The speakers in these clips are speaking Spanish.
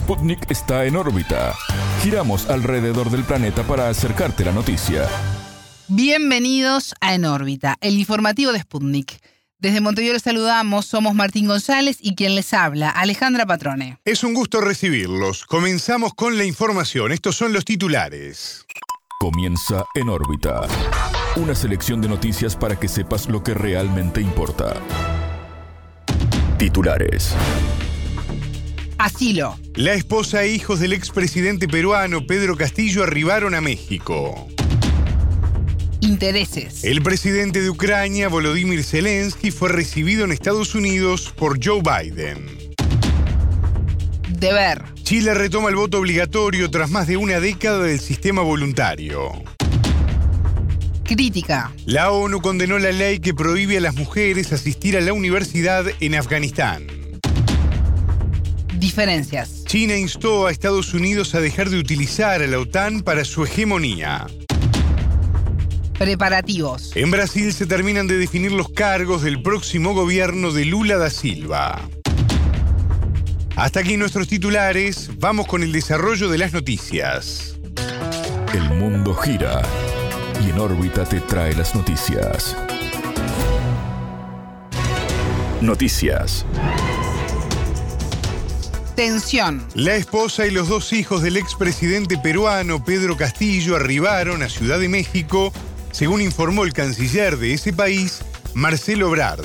Sputnik está en órbita. Giramos alrededor del planeta para acercarte la noticia. Bienvenidos a En órbita, el informativo de Sputnik. Desde Montevideo les saludamos, somos Martín González y quien les habla, Alejandra Patrone. Es un gusto recibirlos. Comenzamos con la información. Estos son los titulares. Comienza En órbita. Una selección de noticias para que sepas lo que realmente importa. Titulares. Asilo. La esposa e hijos del expresidente peruano Pedro Castillo arribaron a México. Intereses. El presidente de Ucrania, Volodymyr Zelensky, fue recibido en Estados Unidos por Joe Biden. Deber. Chile retoma el voto obligatorio tras más de una década del sistema voluntario. Crítica. La ONU condenó la ley que prohíbe a las mujeres asistir a la universidad en Afganistán. Diferencias. China instó a Estados Unidos a dejar de utilizar a la OTAN para su hegemonía. Preparativos. En Brasil se terminan de definir los cargos del próximo gobierno de Lula da Silva. Hasta aquí nuestros titulares, vamos con el desarrollo de las noticias. El mundo gira y en órbita te trae las noticias. Noticias. Tensión. La esposa y los dos hijos del expresidente peruano Pedro Castillo arribaron a Ciudad de México, según informó el canciller de ese país, Marcelo Brard.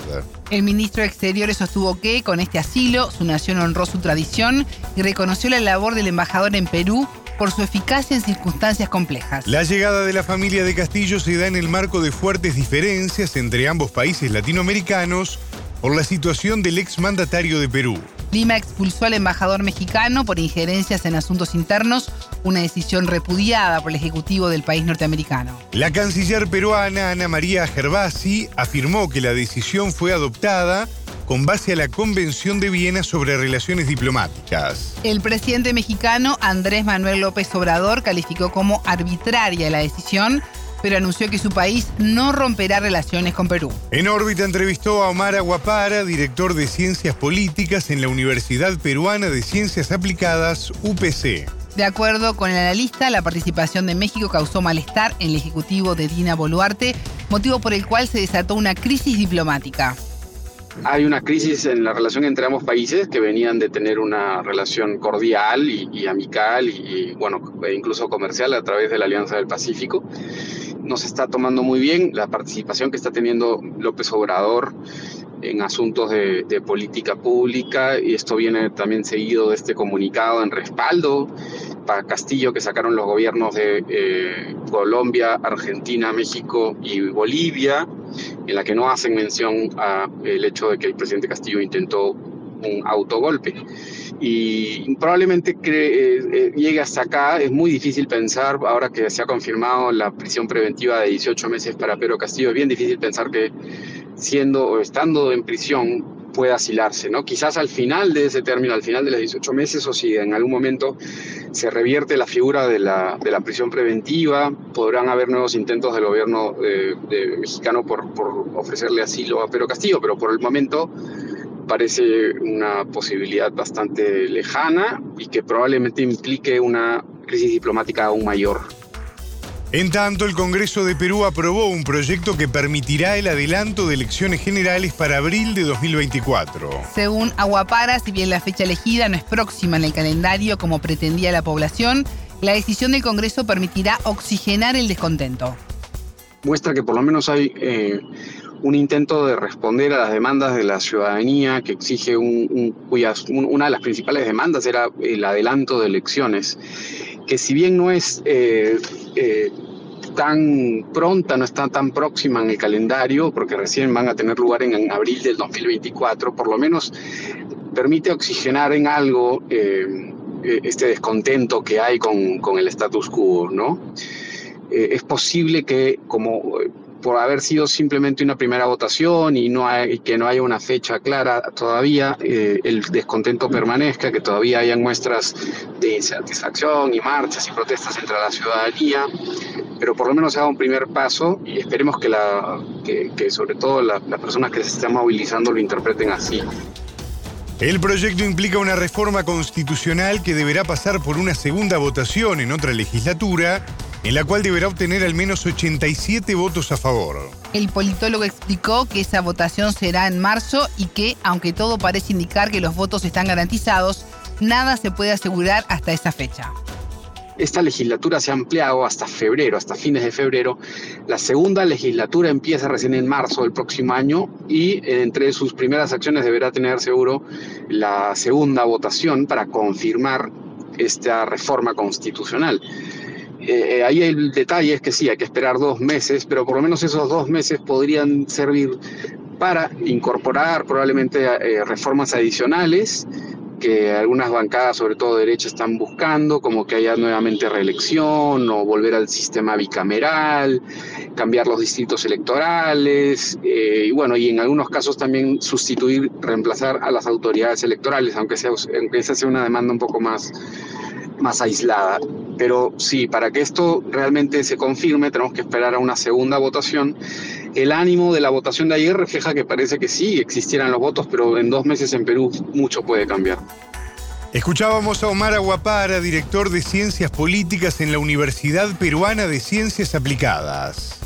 El ministro de Exteriores sostuvo que, con este asilo, su nación honró su tradición y reconoció la labor del embajador en Perú por su eficacia en circunstancias complejas. La llegada de la familia de Castillo se da en el marco de fuertes diferencias entre ambos países latinoamericanos por la situación del exmandatario de Perú. Lima expulsó al embajador mexicano por injerencias en asuntos internos, una decisión repudiada por el Ejecutivo del país norteamericano. La canciller peruana Ana María Gervasi afirmó que la decisión fue adoptada con base a la Convención de Viena sobre Relaciones Diplomáticas. El presidente mexicano Andrés Manuel López Obrador calificó como arbitraria la decisión pero anunció que su país no romperá relaciones con Perú. En órbita entrevistó a Omar Aguapara, director de Ciencias Políticas en la Universidad Peruana de Ciencias Aplicadas, UPC. De acuerdo con el analista, la participación de México causó malestar en el ejecutivo de Dina Boluarte, motivo por el cual se desató una crisis diplomática. Hay una crisis en la relación entre ambos países que venían de tener una relación cordial y, amical y, y, bueno, e incluso comercial a través de la Alianza del Pacífico no se está tomando muy bien la participación que está teniendo López Obrador en asuntos de, política pública y esto viene también seguido de este comunicado en respaldo para Castillo que sacaron los gobiernos de eh, Colombia, Argentina, México y Bolivia, en la que no hacen mención al hecho de que el presidente Castillo intentó un autogolpe y probablemente que, eh, llegue hasta acá. Es muy difícil pensar, ahora que se ha confirmado la prisión preventiva de 18 meses para Pedro Castillo, es bien difícil pensar que siendo o estando en prisión pueda asilarse, ¿no? Quizás al final de ese término, al final de los 18 meses, o si en algún momento se revierte la figura de la, de la prisión preventiva, podrán haber nuevos intentos del gobierno de mexicano por, por ofrecerle asilo a Pedro Castillo, pero por el momento parece una posibilidad bastante lejana y que probablemente implique una crisis diplomática aún mayor. En tanto, el Congreso de Perú aprobó un proyecto que permitirá el adelanto de elecciones generales para abril de 2024. Según Aguapara, si bien la fecha elegida no es próxima en el calendario como pretendía la población, la decisión del Congreso permitirá oxigenar el descontento. Muestra que por lo menos hay eh, un intento de responder a las demandas de la ciudadanía que exige un, un, cuyas, un, una de las principales demandas era el adelanto de elecciones, que si bien no es eh, eh, tan pronta, no está tan próxima en el calendario, porque recién van a tener lugar en, en abril del 2024, por lo menos permite oxigenar en algo eh, este descontento que hay con, con el status quo, ¿no? es posible que como por haber sido simplemente una primera votación y, no que no haya una fecha clara todavía, eh, el descontento permanezca, que todavía hayan muestras de insatisfacción y marchas y protestas entre la ciudadanía, pero por lo menos se haga un primer paso y esperemos que, la, que, que sobre todo la, las personas que se están movilizando lo interpreten así. El proyecto implica una reforma constitucional que deberá pasar por una segunda votación en otra legislatura, en la cual deberá obtener al menos 87 votos a favor. El politólogo explicó que esa votación será en marzo y que, aunque todo parece indicar que los votos están garantizados, nada se puede asegurar hasta esa fecha. Esta legislatura se ha ampliado hasta febrero, hasta fines de febrero. La segunda legislatura empieza recién en marzo del próximo año y entre sus primeras acciones deberá tener seguro la segunda votación para confirmar esta reforma constitucional. Eh, ahí el detalle es que sí, hay que esperar dos meses, pero por lo menos esos dos meses podrían servir para incorporar probablemente eh, reformas adicionales que algunas bancadas, sobre todo derecha, están buscando, como que haya nuevamente reelección o volver al sistema bicameral, cambiar los distritos electorales eh, y bueno, y en algunos casos también sustituir, reemplazar a las autoridades electorales, aunque, sea, aunque esa sea una demanda un poco más, más aislada. Pero sí, para que esto realmente se confirme, tenemos que esperar a una segunda votación. El ánimo de la votación de ayer refleja que parece que sí existieran los votos, pero en dos meses en Perú mucho puede cambiar. Escuchábamos a Omar Aguapara, director de Ciencias Políticas en la Universidad Peruana de Ciencias Aplicadas.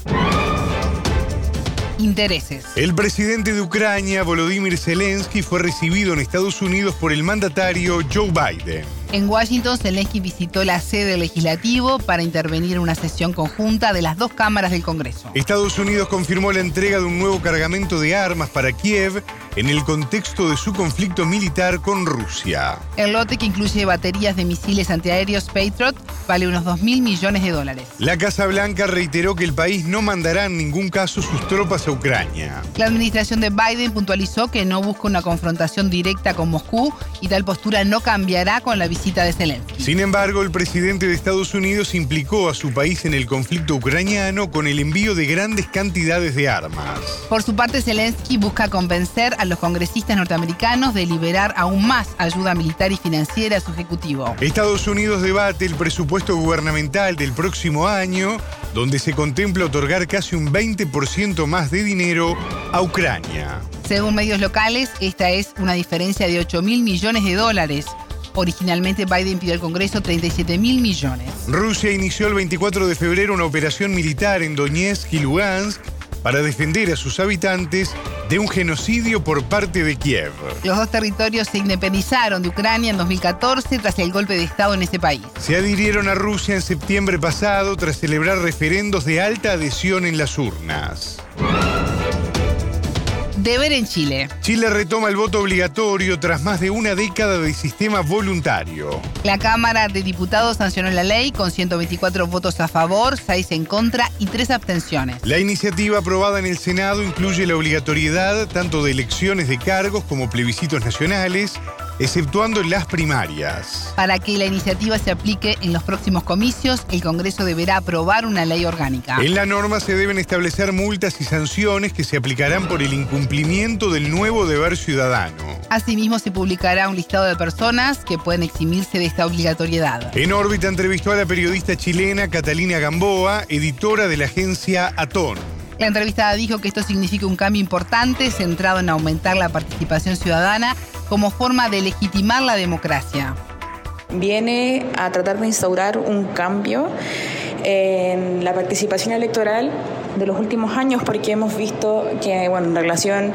Intereses. El presidente de Ucrania, Volodymyr Zelensky, fue recibido en Estados Unidos por el mandatario Joe Biden. En Washington, Zelensky visitó la sede legislativo para intervenir en una sesión conjunta de las dos cámaras del Congreso. Estados Unidos confirmó la entrega de un nuevo cargamento de armas para Kiev en el contexto de su conflicto militar con Rusia. El lote que incluye baterías de misiles antiaéreos Patriot vale unos 2 mil millones de dólares. La Casa Blanca reiteró que el país no mandará en ningún caso sus tropas a Ucrania. La administración de Biden puntualizó que no busca una confrontación directa con Moscú y tal postura no cambiará con la visita de Zelensky. Sin embargo, el presidente de Estados Unidos implicó a su país en el conflicto ucraniano con el envío de grandes cantidades de armas. Por su parte, Zelensky busca convencer a los congresistas norteamericanos de liberar aún más ayuda militar y financiera a su ejecutivo. Estados Unidos debate el presupuesto gubernamental del próximo año, donde se contempla otorgar casi un 20% más de dinero a Ucrania. Según medios locales, esta es una diferencia de 8 mil millones de dólares Originalmente Biden pidió al Congreso 37 mil millones. Rusia inició el 24 de febrero una operación militar en Donetsk y Lugansk para defender a sus habitantes de un genocidio por parte de Kiev. Los dos territorios se independizaron de Ucrania en 2014 tras el golpe de Estado en ese país. Se adhirieron a Rusia en septiembre pasado tras celebrar referendos de alta adhesión en las urnas. Deber en Chile. Chile retoma el voto obligatorio tras más de una década de sistema voluntario. La Cámara de Diputados sancionó la ley con 124 votos a favor, 6 en contra y 3 abstenciones. La iniciativa aprobada en el Senado incluye la obligatoriedad tanto de elecciones de cargos como plebiscitos nacionales, exceptuando las primarias. Para que la iniciativa se aplique en los próximos comicios, el Congreso deberá aprobar una ley orgánica. En la norma se deben establecer multas y sanciones que se aplicarán por el incumplimiento del nuevo deber ciudadano. Asimismo, se publicará un listado de personas que pueden eximirse de esta obligatoriedad. En órbita entrevistó a la periodista chilena Catalina Gamboa, editora de la agencia Atón. La entrevistada dijo que esto significa un cambio importante centrado en aumentar la participación ciudadana como forma de legitimar la democracia. Viene a tratar de instaurar un cambio en la participación electoral de los últimos años porque hemos visto que, bueno, en relación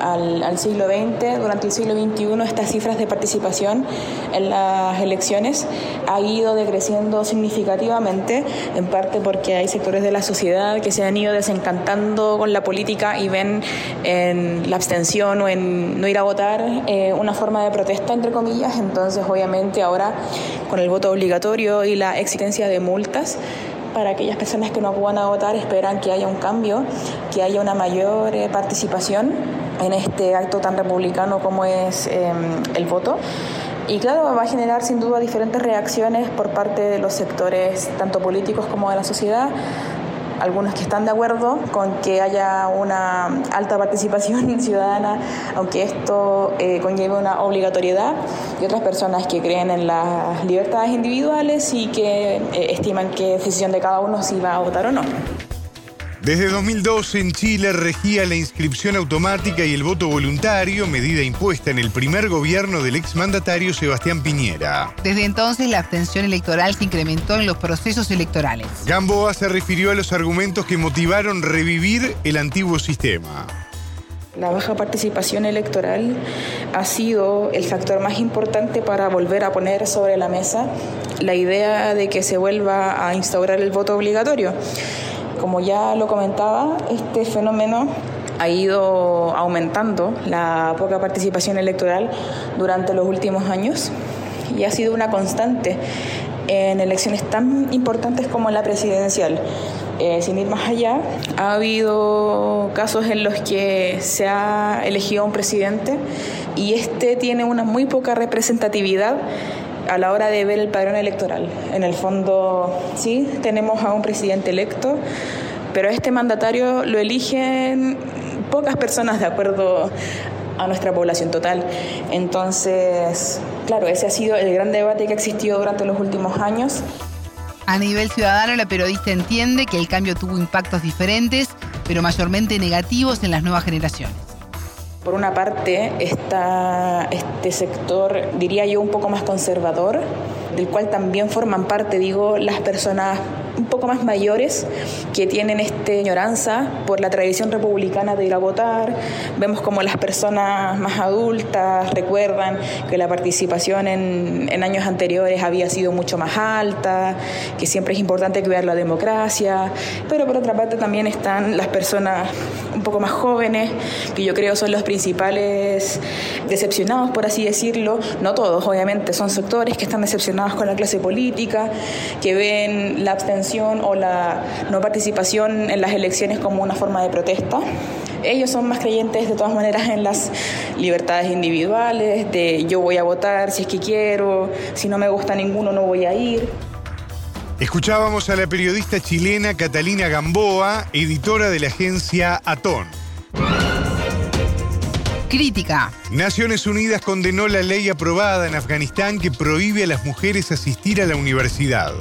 al, siglo XX, durante el siglo XXI, estas cifras de participación en las elecciones ha ido decreciendo significativamente, en parte porque hay sectores de la sociedad que se han ido desencantando con la política y ven en la abstención o en no ir a votar eh, una forma de protesta, entre comillas. Entonces, obviamente, ahora con el voto obligatorio y la existencia de multas, para aquellas personas que no a votar esperan que haya un cambio, que haya una mayor eh, participación en este acto tan republicano como es em, el voto. Y claro, va a generar sin duda diferentes reacciones por parte de los sectores, tanto políticos como de la sociedad. Algunos que están de acuerdo con que haya una alta participación ciudadana, aunque esto eh, conlleve una obligatoriedad, y otras personas que creen en las libertades individuales y que eh, estiman que es decisión de cada uno si va a votar o no. Desde 2012 en Chile regía la inscripción automática y el voto voluntario, medida impuesta en el primer gobierno del exmandatario Sebastián Piñera. Desde entonces la abstención electoral se incrementó en los procesos electorales. Gamboa se refirió a los argumentos que motivaron revivir el antiguo sistema. La baja participación electoral ha sido el factor más importante para volver a poner sobre la mesa la idea de que se vuelva a instaurar el voto obligatorio. Como ya lo comentaba, este fenómeno ha ido aumentando la poca participación electoral durante los últimos años y ha sido una constante en elecciones tan importantes como la presidencial. Eh, sin ir más allá, ha habido casos en los que se ha elegido un presidente y este tiene una muy poca representatividad a la hora de ver el padrón electoral. En el fondo, sí, tenemos a un presidente electo, pero este mandatario lo eligen pocas personas de acuerdo a nuestra población total. Entonces, claro, ese ha sido el gran debate que ha existido durante los últimos años. A nivel ciudadano, la periodista entiende que el cambio tuvo impactos diferentes, pero mayormente negativos en las nuevas generaciones. Por una parte está este sector, diría yo, un poco más conservador, del cual también forman parte, digo, las personas poco más mayores que tienen esta añoranza por la tradición republicana de ir a votar. Vemos como las personas más adultas recuerdan que la participación en, en años anteriores había sido mucho más alta, que siempre es importante cuidar la democracia, pero por otra parte también están las personas un poco más jóvenes, que yo creo son los principales decepcionados, por así decirlo, no todos, obviamente, son sectores que están decepcionados con la clase política, que ven la abstención o la no participación en las elecciones como una forma de protesta. Ellos son más creyentes de todas maneras en las libertades individuales, de yo voy a votar si es que quiero, si no me gusta ninguno no voy a ir. Escuchábamos a la periodista chilena Catalina Gamboa, editora de la agencia Atón. Crítica. Naciones Unidas condenó la ley aprobada en Afganistán que prohíbe a las mujeres asistir a la universidad.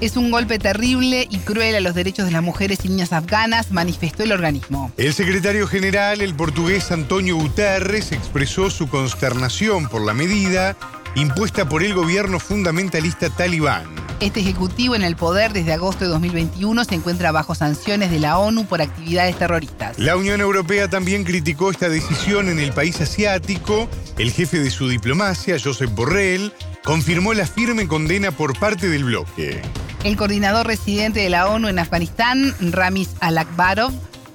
Es un golpe terrible y cruel a los derechos de las mujeres y niñas afganas, manifestó el organismo. El secretario general, el portugués Antonio Guterres, expresó su consternación por la medida impuesta por el gobierno fundamentalista talibán. Este ejecutivo en el poder desde agosto de 2021 se encuentra bajo sanciones de la ONU por actividades terroristas. La Unión Europea también criticó esta decisión en el país asiático. El jefe de su diplomacia, Josep Borrell, confirmó la firme condena por parte del bloque. El coordinador residente de la ONU en Afganistán, Ramis Alakbarov,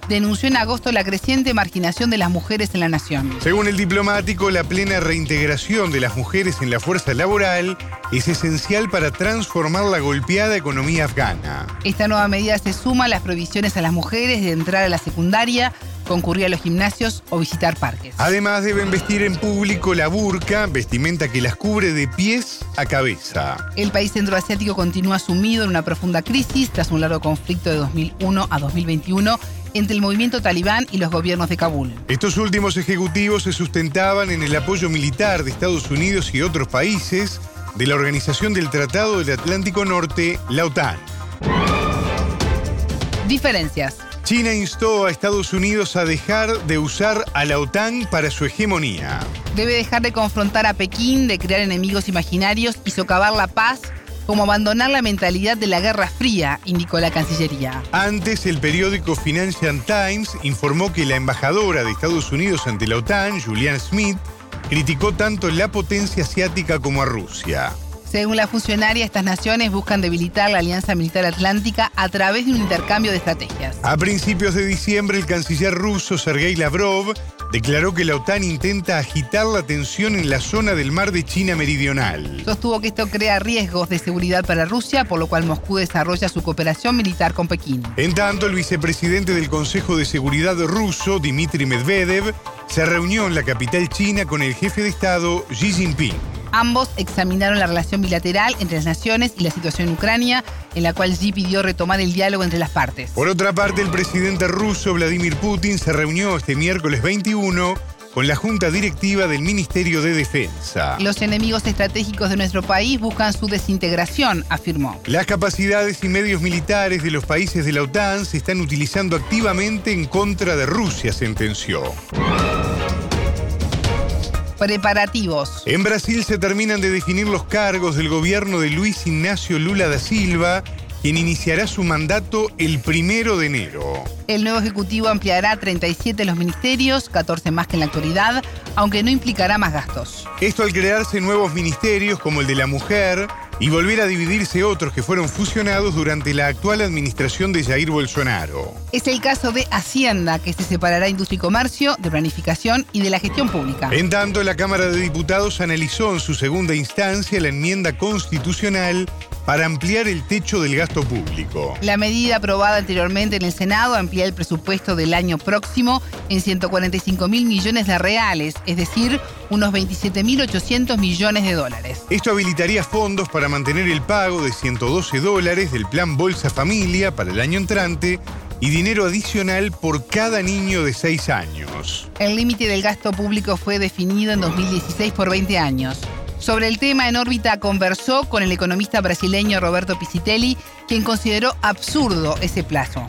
denunció en agosto la creciente marginación de las mujeres en la nación. Según el diplomático, la plena reintegración de las mujeres en la fuerza laboral es esencial para transformar la golpeada economía afgana. Esta nueva medida se suma a las prohibiciones a las mujeres de entrar a la secundaria, concurrir a los gimnasios o visitar parques. Además, deben vestir en público la burka, vestimenta que las cubre de pies a cabeza. El país centroasiático continúa sumido en una profunda crisis tras un largo conflicto de 2001 a 2021 entre el movimiento talibán y los gobiernos de Kabul. Estos últimos ejecutivos se sustentaban en el apoyo militar de Estados Unidos y otros países de la Organización del Tratado del Atlántico Norte, la OTAN. Diferencias. China instó a Estados Unidos a dejar de usar a la OTAN para su hegemonía. Debe dejar de confrontar a Pekín, de crear enemigos imaginarios y socavar la paz como abandonar la mentalidad de la Guerra Fría, indicó la Cancillería. Antes, el periódico Financial Times informó que la embajadora de Estados Unidos ante la OTAN, Julianne Smith, criticó tanto la potencia asiática como a Rusia. Según la funcionaria, estas naciones buscan debilitar la Alianza Militar Atlántica a través de un intercambio de estrategias. A principios de diciembre, el canciller ruso Sergei Lavrov declaró que la OTAN intenta agitar la tensión en la zona del mar de China Meridional. Sostuvo que esto crea riesgos de seguridad para Rusia, por lo cual Moscú desarrolla su cooperación militar con Pekín. En tanto, el vicepresidente del Consejo de Seguridad ruso, Dmitry Medvedev, se reunió en la capital china con el jefe de Estado, Xi Jinping. Ambos examinaron la relación bilateral entre las naciones y la situación en Ucrania, en la cual Xi pidió retomar el diálogo entre las partes. Por otra parte, el presidente ruso Vladimir Putin se reunió este miércoles 21 con la junta directiva del Ministerio de Defensa. Los enemigos estratégicos de nuestro país buscan su desintegración, afirmó. Las capacidades y medios militares de los países de la OTAN se están utilizando activamente en contra de Rusia, sentenció. Preparativos. En Brasil se terminan de definir los cargos del gobierno de Luis Ignacio Lula da Silva quien iniciará su mandato el primero de enero. El nuevo Ejecutivo ampliará 37 los ministerios, 14 más que en la actualidad, aunque no implicará más gastos. Esto al crearse nuevos ministerios como el de la mujer, y volver a dividirse otros que fueron fusionados durante la actual administración de Jair Bolsonaro. Es el caso de Hacienda, que se separará Industria y Comercio, de Planificación y de la Gestión Pública. En tanto, la Cámara de Diputados analizó en su segunda instancia la enmienda constitucional para ampliar el techo del gasto público. La medida aprobada anteriormente en el Senado amplía el presupuesto del año próximo en 145 mil millones de reales, es decir, unos 27.800 millones de dólares. Esto habilitaría fondos para mantener el pago de 112 dólares del plan Bolsa Familia para el año entrante y dinero adicional por cada niño de 6 años. El límite del gasto público fue definido en 2016 por 20 años. Sobre el tema, en órbita conversó con el economista brasileño Roberto Pisitelli, quien consideró absurdo ese plazo.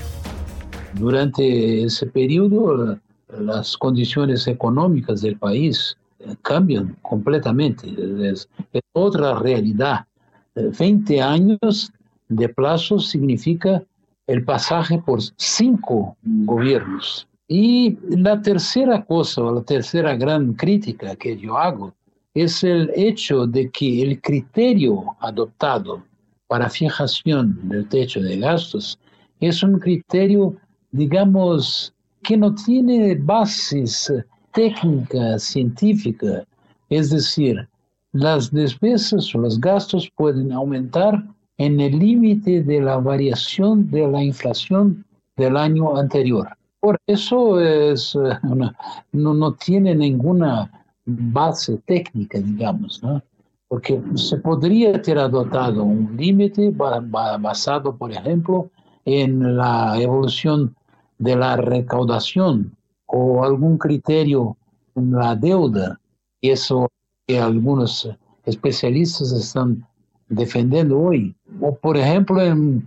Durante ese periodo, las condiciones económicas del país cambian completamente. Es, otra realidad. 20 años de plazo significa el pasaje por cinco gobiernos. Y la tercera cosa, o la tercera gran crítica que yo hago, es el hecho de que el criterio adoptado para fijación del techo de gastos es un criterio, digamos, que no tiene bases técnica científica, es decir, las despesas o los gastos pueden aumentar en el límite de la variación de la inflación del año anterior. Por eso es, eh, no, no tiene ninguna base técnica, digamos, ¿no? porque se podría ter adoptado un límite basado, por ejemplo, en la evolución de la recaudación o algún criterio en la deuda, y eso que algunos especialistas están defendiendo hoy, o por ejemplo en,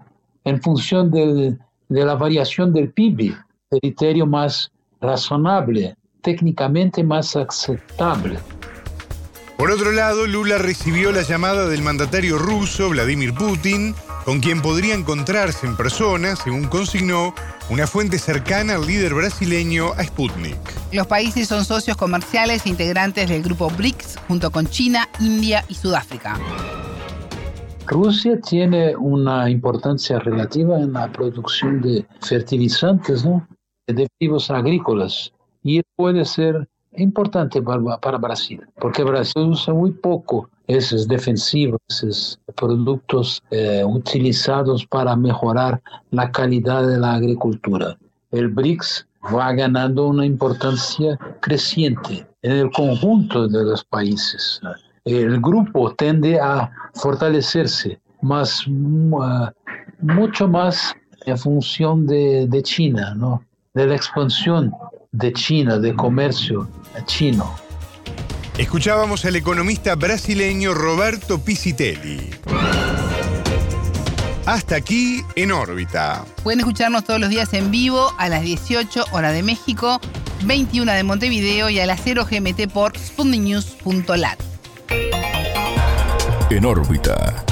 función de la variación del PIB, criterio más razonable, técnicamente más aceptable. Por otro lado, Lula recibió la llamada del mandatario ruso, Vladimir Putin, con quien podría encontrarse en persona, según consignó una fuente cercana al líder brasileño a Sputnik. Los países son socios comerciales e integrantes del grupo BRICS, junto con China, India y Sudáfrica. Rusia tiene una importancia relativa en la producción de fertilizantes, ¿no? de vivos agrícolas, y puede ser importante para, para Brasil, porque Brasil usa muy poco esos defensivos, esos productos eh, utilizados para mejorar la calidad de la agricultura. El BRICS va ganando una importancia creciente en el conjunto de los países. El grupo tende a fortalecerse más, mucho más en función de, de China, ¿no? de la expansión de China, de comercio chino. Escuchábamos al economista brasileño Roberto Pisitelli. Hasta aquí en órbita. Pueden escucharnos todos los días en vivo a las 18 horas de México, 21 de Montevideo y a las 0 GMT por sputniknews.lat. En órbita.